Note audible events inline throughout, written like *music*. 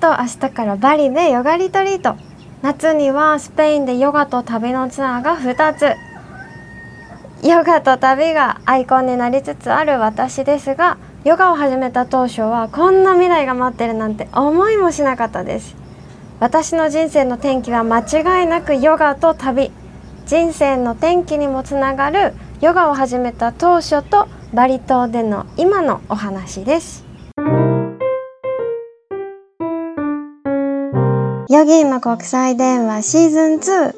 と明日からバリでヨガリトリート。夏にはスペインでヨガと旅のツアーが2つ。ヨガと旅がアイコンになりつつある私ですがヨガを始めた当初はこんな未来が待ってるなんて思いもしなかったです。私の人生の転機は間違いなくヨガと旅。人生の転機にもつながるヨガを始めた当初とバリ島での今のお話です。ヨギーマ国際電話シーズン2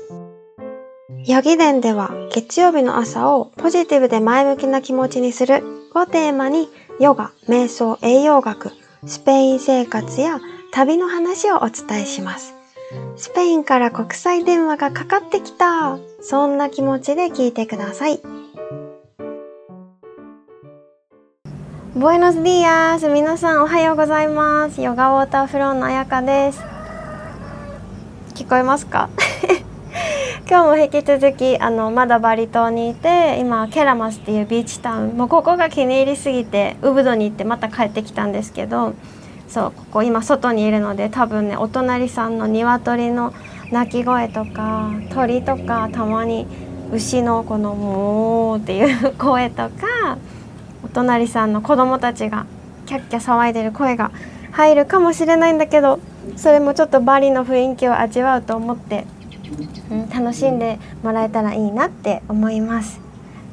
ヨギ伝では月曜日の朝をポジティブで前向きな気持ちにするをテーマにヨガ、瞑想、栄養学、スペイン生活や旅の話をお伝えします。スペインから国際電話がかかってきた。そんな気持ちで聞いてください。ボエノスディアス皆さんおはようございますヨガウォーターフローのあやかです聞こえますか？*laughs* 今日も引き続きあのまだバリ島にいて今ケラマスっていうビーチタウンもうここが気に入りすぎてウブドに行ってまた帰ってきたんですけどそうここ今外にいるので多分ねお隣さんの鶏の鳴き声とか鳥とかたまに牛のこの「モー」っていう *laughs* 声とかお隣さんの子供たちがキャッキャ騒いでる声が入るかもしれないんだけどそれもちょっとバリの雰囲気を味わうと思ってうん、楽しんでもらえたらいいなって思います。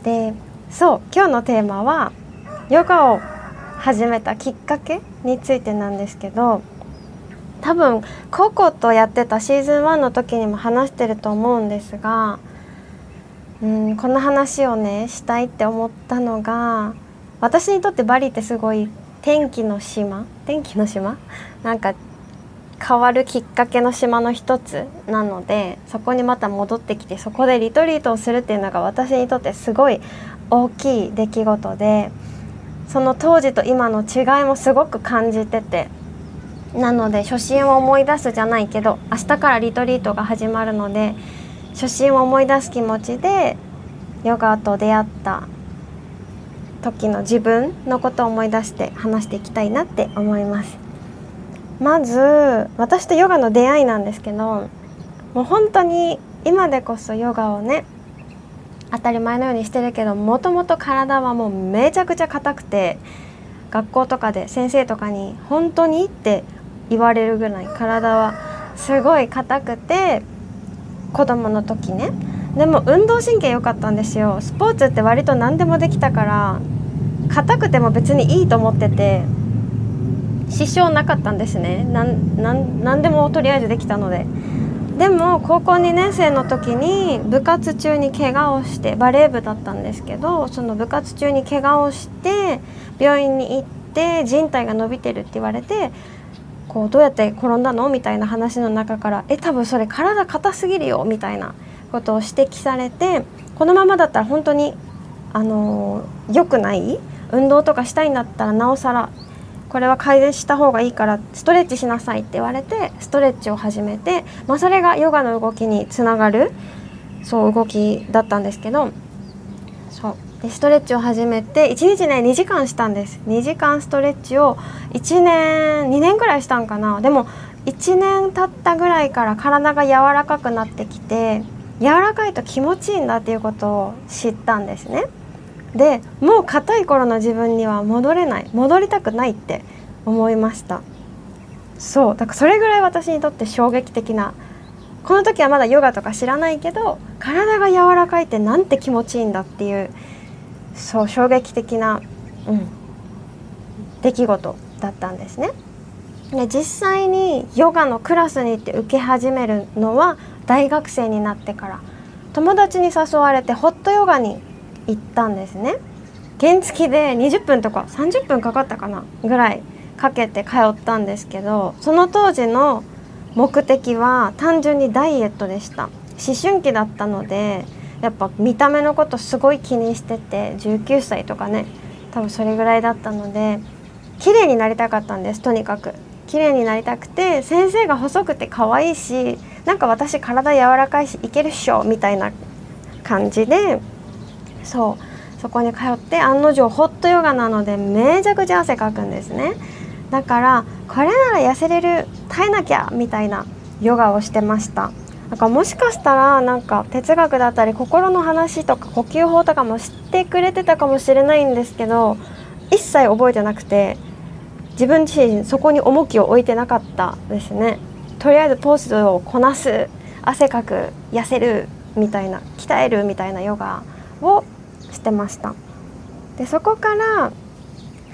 でそう今日のテーマはヨガを始めたきっかけについてなんですけど多分ココとやってたシーズン1の時にも話してると思うんですが、うん、この話をねしたいって思ったのが私にとってバリってすごい天気の島？天気の島？なんか変わるきっかけの島の一つなのでそこにまた戻ってきてそこでリトリートをするっていうのが私にとってすごい大きい出来事でその当時と今の違いもすごく感じててなので初心を思い出すじゃないけど明日からリトリートが始まるので初心を思い出す気持ちでヨガと出会った時の自分のことを思い出して話していきたいなって思います。まず私とヨガの出会いなんですけどもう本当に今でこそヨガをね当たり前のようにしてるけどもともと体はもうめちゃくちゃ硬くて学校とかで先生とかに「本当に?」って言われるぐらい体はすごい硬くて子供の時ねでも運動神経良かったんですよスポーツって割と何でもできたから硬くても別にいいと思ってて支障なかったんですね。何でもとりあえずできたので。でも高校2年生の時に部活中に怪我をしてバレー部だったんですけどその部活中に怪我をして病院に行って人体が伸びてるって言われてこうどうやって転んだの？みたいな話の中から「え多分それ体硬すぎるよ」みたいなことを指摘されてこのままだったら本当にあの良くない？運動とかしたいんだったらなおさらこれは改善した方がいいからストレッチしなさいって言われてストレッチを始めて、まあ、それがヨガの動きにつながるそう動きだったんですけどそう。でストレッチを始めて1日ね2時間したんです。2時間ストレッチを1年2年ぐらいしたんかな。でも1年経ったぐらいから体が柔らかくなってきて柔らかいと気持ちいいんだっていうことを知ったんですね。でもう硬い頃の自分には戻れない戻りたくないって思いました。そうだからそれぐらい私にとって衝撃的な。この時はまだヨガとか知らないけど体が柔らかいってなんて気持ちいいんだっていうそう衝撃的な、うん、出来事だったんですね。で実際にヨガのクラスに行って受け始めるのは大学生になってから。友達に誘われてホットヨガに行ったんですね。原付で20分とか30分かかったかなぐらいかけて通ったんですけどその当時の目的は単純にダイエットでした。思春期だったのでやっぱ見た目のことすごい気にしてて19歳とかね多分それぐらいだったので綺麗になりたかったんですとにかく。綺麗になりたくて先生が細くて可愛いしなんか私体柔らかいしいけるっしょみたいな感じでそう。そこに通って案の定ホットヨガなのでめちゃくちゃ汗かくんですね。だからこれなら痩せれる変えなきゃみたいなヨガをしてました。なんかもしかしたらなんか哲学だったり心の話とか呼吸法とかも知ってくれてたかもしれないんですけど一切覚えてなくて自分自身そこに重きを置いてなかったですね。とりあえずポーズをこなす汗かく痩せるみたいな鍛えるみたいなヨガをしてましたでそこから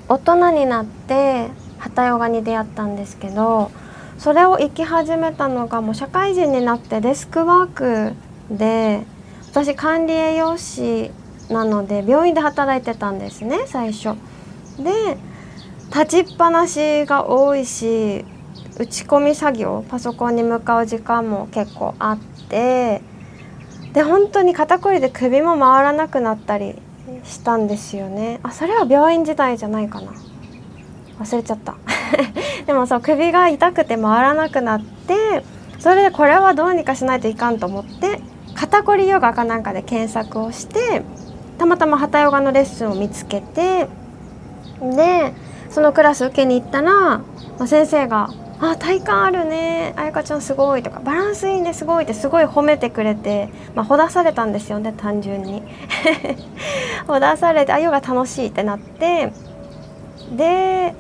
大人になってハタヨガに出会ったんですけどそれを生き始めたのがもう社会人になってデスクワークで私管理栄養士なので病院で働いてたんですね最初。で立ちっぱなしが多いし打ち込み作業パソコンに向かう時間も結構あってで本当に肩こりで首も回らなくなったりしたんですよね。あそれは病院時代じゃないかな。忘れちゃった。*laughs* でもそう首が痛くて回らなくなってそれでこれはどうにかしないといかんと思って肩こりヨガかなんかで検索をしてたまたま旗ヨガのレッスンを見つけてでそのクラス受けに行ったら、ま、先生が「あ体幹あるね。彩香ちゃんすごい」とか「バランスいいね。すごい」ってすごい褒めてくれて、まあ、ほだされたんですよね単純に。*laughs* ほだされてあヨガ楽しいってなって。で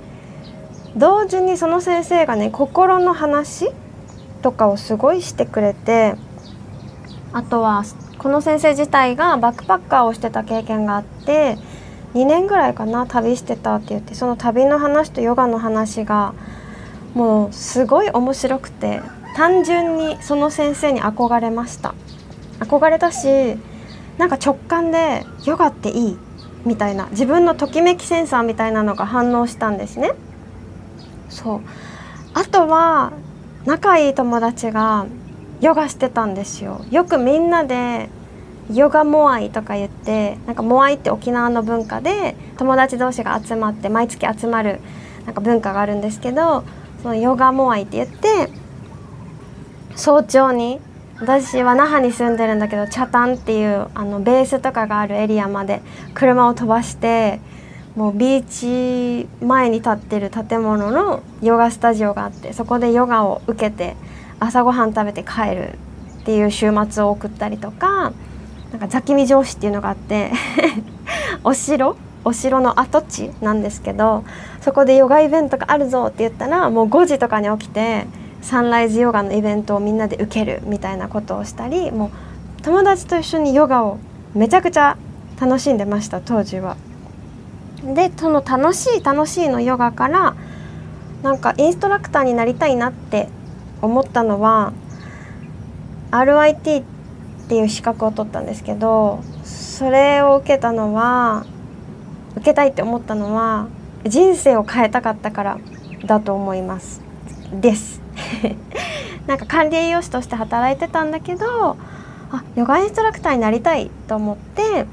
同時にその先生がね心の話とかをすごいしてくれて。あとはこの先生自体がバックパッカーをしてた経験があって。2年ぐらいかな旅してたって言ってその旅の話とヨガの話がもうすごい面白くて単純にその先生に憧れました。憧れたしなんか直感でヨガっていいみたいな自分のときめきセンサーみたいなのが反応したんですね。そう。あとは仲いい友達がヨガしてたんですよ。よくみんなでヨガモアイとか言ってなんかモアイって沖縄の文化で友達同士が集まって毎月集まるなんか文化があるんですけどそのヨガモアイって言って早朝に私は那覇に住んでるんだけどチタンっていうあのベースとかがあるエリアまで車を飛ばしてもうビーチ前に立ってる建物のヨガスタジオがあってそこでヨガを受けて朝ごはん食べて帰るっていう週末を送ったりとかなんか座気見城市っていうのがあって *laughs* お城お城の跡地なんですけどそこでヨガイベントがあるぞって言ったらもう5時とかに起きてサンライズヨガのイベントをみんなで受けるみたいなことをしたりもう友達と一緒にヨガをめちゃくちゃ楽しんでました当時は。でその楽しい楽しいのヨガからなんかインストラクターになりたいなって思ったのは RIT っていう資格を取ったんですけどそれを受けたのは受けたいって思ったのは人生を変えたかったからだと思います。です。*laughs* なんか管理栄養士として働いてたんだけどあヨガインストラクターになりたいと思って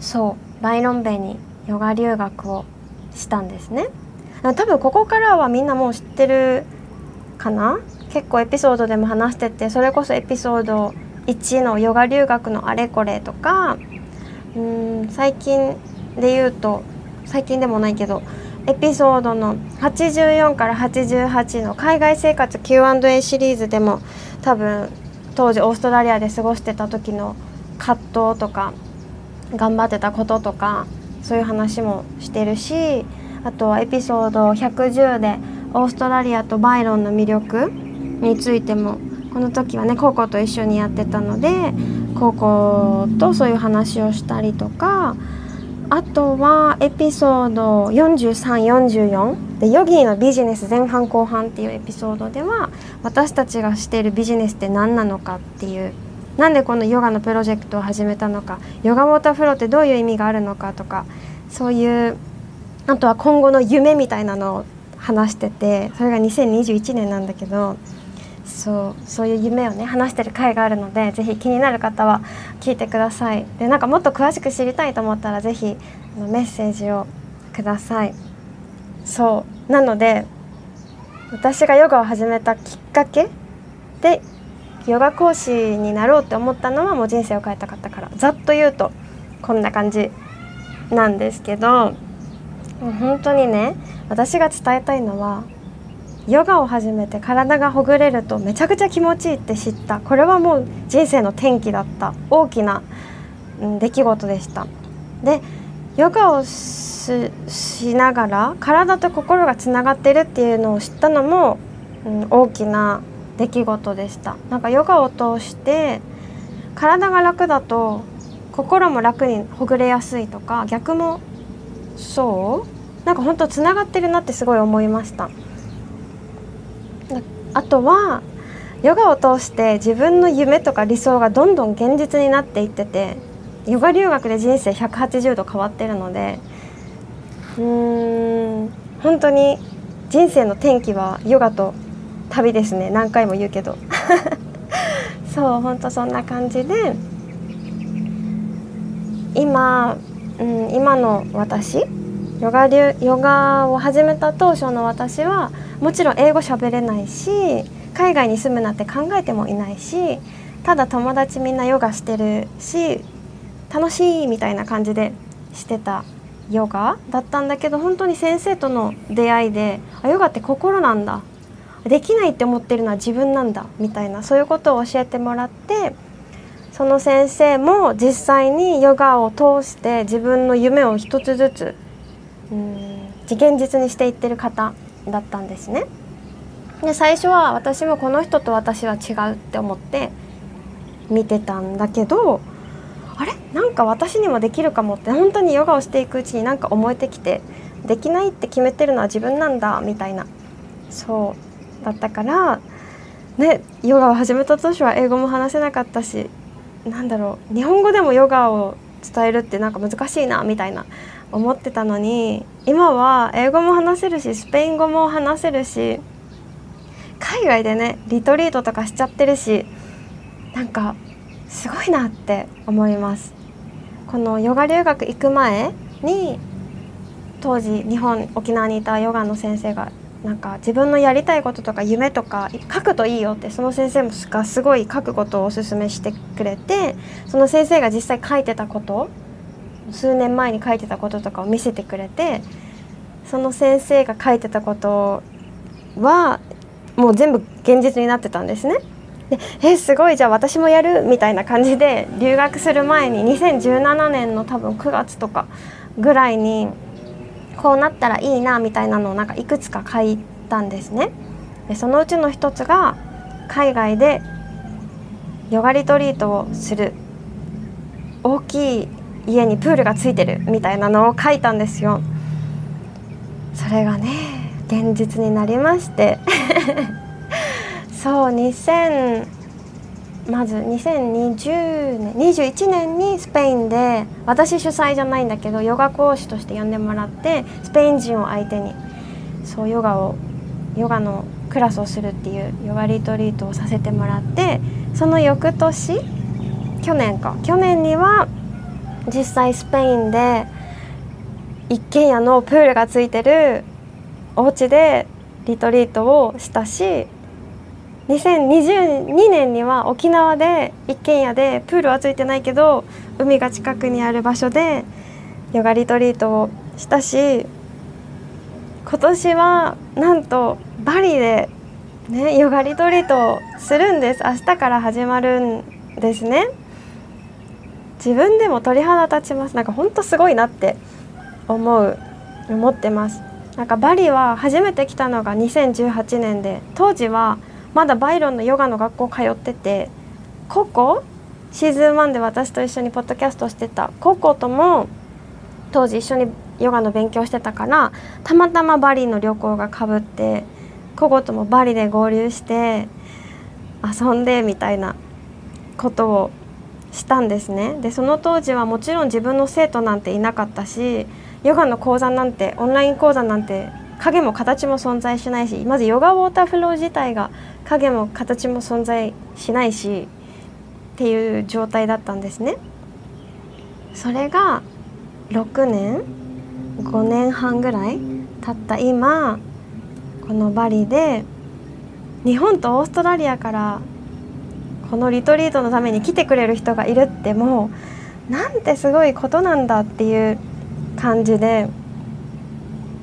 そうバイロンベにヨガ留学をしたんですね。多分ここからはみんなもう知ってるかな？結構エピソードでも話しててそれこそエピソード1のヨガ留学のあれこれとかうん最近で言うと最近でもないけどエピソードの84から88の海外生活 Q&A シリーズでも多分当時オーストラリアで過ごしてた時の葛藤とか頑張ってたこととかそういう話もしてるしあとはエピソード110でオーストラリアとバイロンの魅力についてもこの時はね高校と一緒にやってたので高校とそういう話をしたりとかあとはエピソード4344でヨギーのビジネス前半後半っていうエピソードでは私たちがしているビジネスって何なのかっていうなんでこのヨガのプロジェクトを始めたのかヨガウォーターフローってどういう意味があるのかとかそういうあとは今後の夢みたいなのを話しててそれが2021年なんだけどそうそういう夢をね話してる回があるのでぜひ気になる方は聞いてください。でなんかもっと詳しく知りたいと思ったらぜひメッセージをください。そうなので私がヨガを始めたきっかけでヨガ講師になろうって思ったのはもう人生を変えたかったから。ざっと言うとこんな感じなんですけど本当にね私が伝えたいのはヨガを始めて体がほぐれるとめちゃくちゃ気持ちいいって知った。これはもう人生の転機だった。大きな出来事でした。でヨガをしながら体と心がつながってるっていうのを知ったのも、うん、大きな出来事でした。なんかヨガを通して体が楽だと心も楽にほぐれやすいとか逆もそう？なんか本当つながってるなってすごい思いました。あとはヨガを通して自分の夢とか理想がどんどん現実になっていっててヨガ留学で人生180度変わってるのでうーん本当に人生の転機はヨガと旅ですね。何回も言うけど。*laughs* そう本当そんな感じで今、うん、今の私ヨガヨガを始めた当初の私はもちろん英語喋れないし海外に住むなんて考えてもいないしただ友達みんなヨガしてるし楽しいみたいな感じでしてたヨガだったんだけど本当に先生との出会いであヨガって心なんだ。できないって思ってるのは自分なんだみたいなそういうことを教えてもらってその先生も実際にヨガを通して自分の夢を一つずつうん。現実にしていってる方だったんですね。で最初は私もこの人と私は違うって思って見てたんだけどあれ？なんか私にもできるかもって本当にヨガをしていくうちになんか思えてきてできないって決めてるのは自分なんだみたいな。そうだったからねヨガを始めた当初は英語も話せなかったしなんだろう日本語でもヨガを伝えるってなんか難しいなみたいな。思ってたのに今は英語も話せるしスペイン語も話せるし海外でねリトリートとかしちゃってるしなんかすごいなって思います。このヨガ留学行く前に当時日本沖縄にいたヨガの先生がなんか自分のやりたいこととか夢とか書くといいよってその先生がすごい書くことをおすすめしてくれてその先生が実際書いてたこと数年前に書いてたこととかを見せてくれてその先生が書いてたことはもう全部現実になってたんですね。でえすごいじゃあ私もやるみたいな感じで留学する前に2017年の多分9月とかぐらいにこうなったらいいなみたいなのをなんかいくつか書いたんですね。でそのうちの一つが海外でヨガリトリートをする大きい家にプールがついてるみたいなのを書いたんですよ。それがね現実になりまして *laughs* そう2000まず2020年21年にスペインで私主催じゃないんだけどヨガ講師として呼んでもらってスペイン人を相手にそうヨガをヨガのクラスをするっていうヨガリトリートをさせてもらってその翌年去年か去年には実際スペインで一軒家のプールがついてるお家でリトリートをしたし2022年には沖縄で一軒家でプールはついてないけど海が近くにある場所でヨガリトリートをしたし今年はなんとバリで、ね、ヨガリトリートをするんです。明日から始まるんですね。自分でも鳥肌立ちます。なんか本当すごいなって思う思ってます。なんかバリは初めて来たのが2018年で当時はまだバイロンのヨガの学校通っててココシーズン1で私と一緒にポッドキャストしてたココとも当時一緒にヨガの勉強してたからたまたまバリの旅行がかぶってココともバリで合流して遊んでみたいなことをしたんですねでその当時はもちろん自分の生徒なんていなかったしヨガの講座なんてオンライン講座なんて影も形も存在しないしまずヨガウォーターフロー自体が影も形も存在しないしっていう状態だったんですね。それが6年5年半ぐらい経った今このバリで日本とオーストラリアからこのリトリートのために来てくれる人がいるってもうなんてすごいことなんだっていう感じで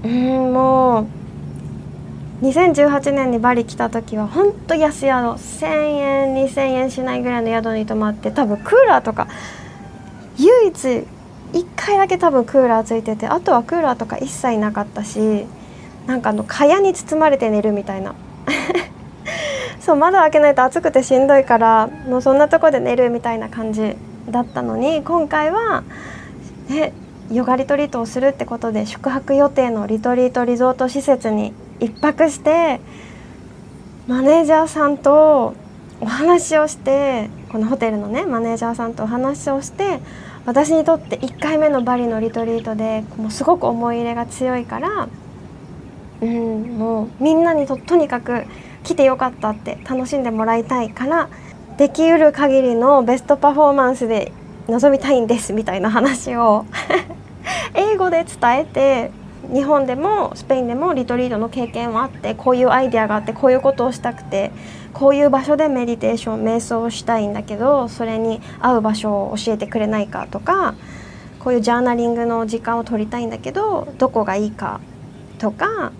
うんもう2018年にバリ来た時はほんと安宿1,000円2,000円しないぐらいの宿に泊まって多分クーラーとか唯一1回だけ多分クーラーついててあとはクーラーとか一切なかったしなんかあの蚊帳に包まれて寝るみたいな。*laughs* そう窓開けないと暑くてしんどいからもうそんなとこで寝るみたいな感じだったのに今回はえヨガリトリートをするってことで宿泊予定のリトリートリゾート施設に1泊してマネージャーさんとお話をしてこのホテルのねマネージャーさんとお話をして私にとって1回目のバリのリトリートでもうすごく思い入れが強いから、うん、もうみんなにととにかく来てよかったって楽しんでもらいたいからできうる限りのベストパフォーマンスで臨みたいんですみたいな話を *laughs* 英語で伝えて日本でもスペインでもリトリートの経験はあってこういうアイデアがあってこういうことをしたくてこういう場所でメディテーション瞑想をしたいんだけどそれに合う場所を教えてくれないかとかこういうジャーナリングの時間を取りたいんだけどどこがいいかとか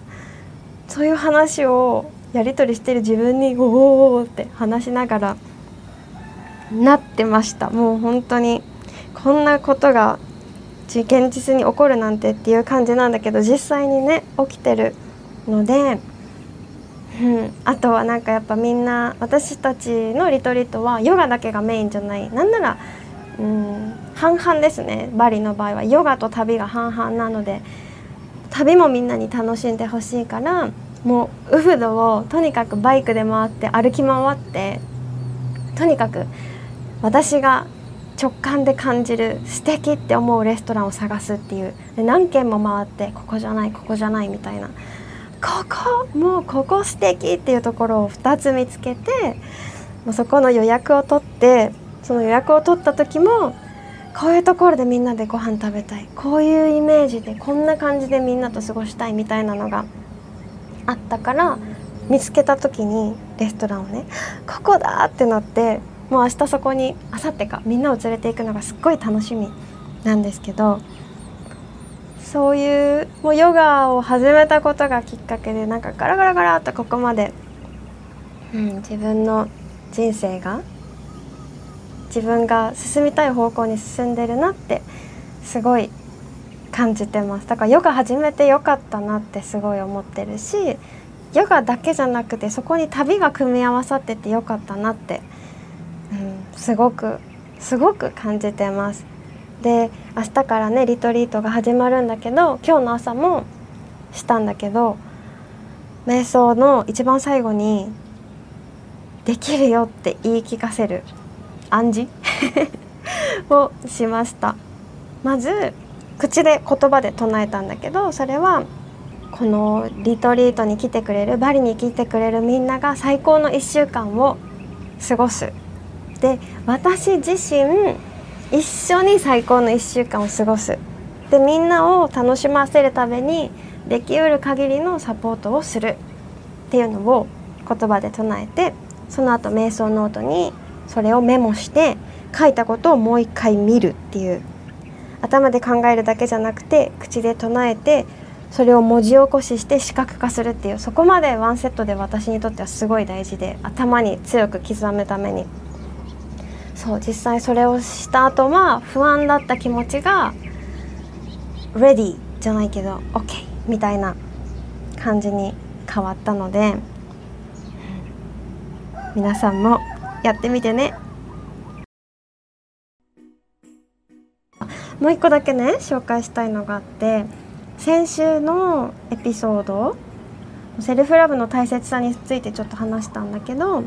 そういう話をやり取りしてる自分におおって話しながらなってました。もう本当にこんなことが現実に起こるなんてっていう感じなんだけど実際にね起きてるので、うん、あとはなんかやっぱみんな私たちのリトリートはヨガだけがメインじゃない。なんなら、うん、半々ですね。バリの場合は。ヨガと旅が半々なので旅もみんなに楽しんでほしいからもうウフドをとにかくバイクで回って歩き回ってとにかく私が直感で感じる素敵って思うレストランを探すっていう。で何軒も回ってここじゃないここじゃないみたいな。ここもうここ素敵っていうところを2つ見つけてもうそこの予約を取ってその予約を取った時もこういうところでみんなでご飯食べたい。こういうイメージでこんな感じでみんなと過ごしたいみたいなのがあったから見つけた時にレストランをねここだってなってもう明日そこに明後日かみんなを連れていくのがすっごい楽しみなんですけどそういうもうヨガを始めたことがきっかけでなんかガラガラガラっとここまで、うん、自分の人生が自分が進みたい方向に進んでるなってすごい感じてます。だからヨガ始めてよかったなってすごい思ってるしヨガだけじゃなくてそこに旅が組み合わさっててよかったなってうんすごくすごく感じてます。で明日からねリトリートが始まるんだけど今日の朝もしたんだけど瞑想の一番最後に「できるよ」って言い聞かせる暗示？*laughs* をしました。まず口で言葉で唱えたんだけどそれはこのリトリートに来てくれるバリに来てくれるみんなが最高の1週間を過ごす。で私自身一緒に最高の1週間を過ごす。でみんなを楽しませるためにできうる限りのサポートをする。っていうのを言葉で唱えてその後瞑想ノートにそれをメモして書いたことをもう一回見るっていう頭で考えるだけじゃなくて口で唱えてそれを文字起こしして視覚化するっていうそこまでワンセットで私にとってはすごい大事で頭に強く刻むために。そう実際それをした後は不安だった気持ちが ready じゃないけど OK みたいな感じに変わったので皆さんもやってみてね。もう一個だけね紹介したいのがあって先週のエピソードセルフラブの大切さについてちょっと話したんだけど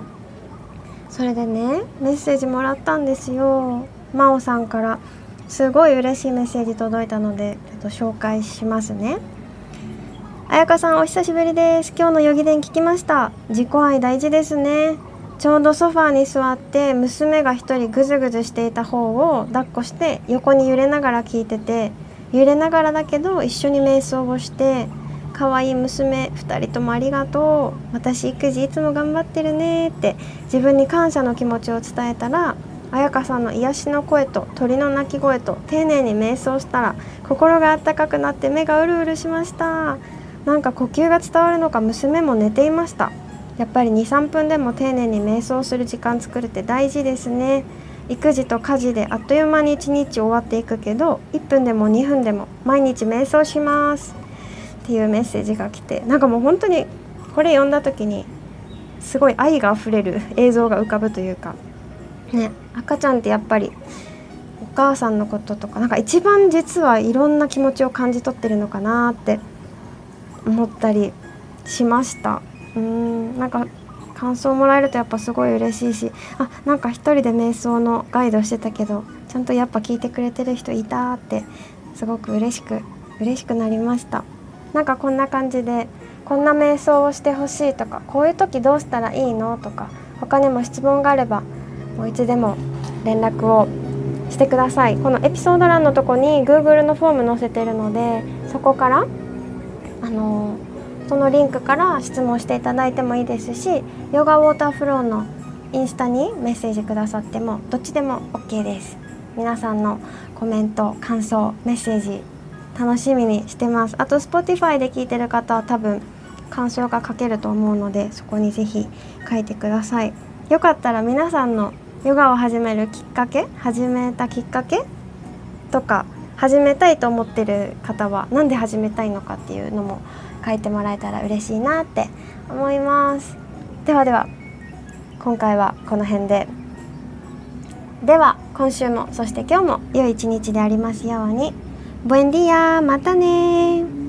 それでねメッセージもらったんですよ。真央さんからすごい嬉しいメッセージ届いたのでちょっと紹介しますね。彩香さんお久しぶりです。今日のヨギ伝聞きました。自己愛大事ですね。ちょうどソファーに座って娘が一人ぐずぐずしていた方を抱っこして横に揺れながら聞いてて揺れながらだけど一緒に瞑想をして可愛い娘2人ともありがとう私育児いつも頑張ってるねって自分に感謝の気持ちを伝えたら彩香さんの癒しの声と鳥の鳴き声と丁寧に瞑想したら心があったかくなって目がうるうるしました。なんか呼吸が伝わるのか娘も寝ていました。やっぱり23分でも丁寧に瞑想する時間作るって大事ですね。育児と家事であっという間に一日終わっていくけど1分でも2分でも毎日瞑想します。っていうメッセージが来てなんかもう本当にこれ読んだ時にすごい愛があふれる映像が浮かぶというかね赤ちゃんってやっぱりお母さんのこととかなんか一番実はいろんな気持ちを感じ取ってるのかなって思ったりしました。うんなんか感想もらえるとやっぱすごい嬉しいしあなんか一人で瞑想のガイドしてたけどちゃんとやっぱ聞いてくれてる人いたってすごく嬉しく嬉しくなりました。なんかこんな感じでこんな瞑想をしてほしいとかこういう時どうしたらいいのとか他にも質問があればもういつでも連絡をしてください。このエピソード欄のとこに Google のフォーム載せてるのでそこからあのそのリンクから質問していただいてもいいですしヨガウォーターフローのインスタにメッセージくださってもどっちでも OK です。皆さんのコメント感想メッセージ楽しみにしてます。あと Spotify で聞いてる方は多分感想が書けると思うのでそこにぜひ書いてください。よかったら皆さんのヨガを始めるきっかけ始めたきっかけとか始めたいと思ってる方は何で始めたいのかっていうのも書いてもらえたら嬉しいなって思います。ではでは今回はこの辺で。では今週もそして今日も良い一日でありますように。ボエンディアまたね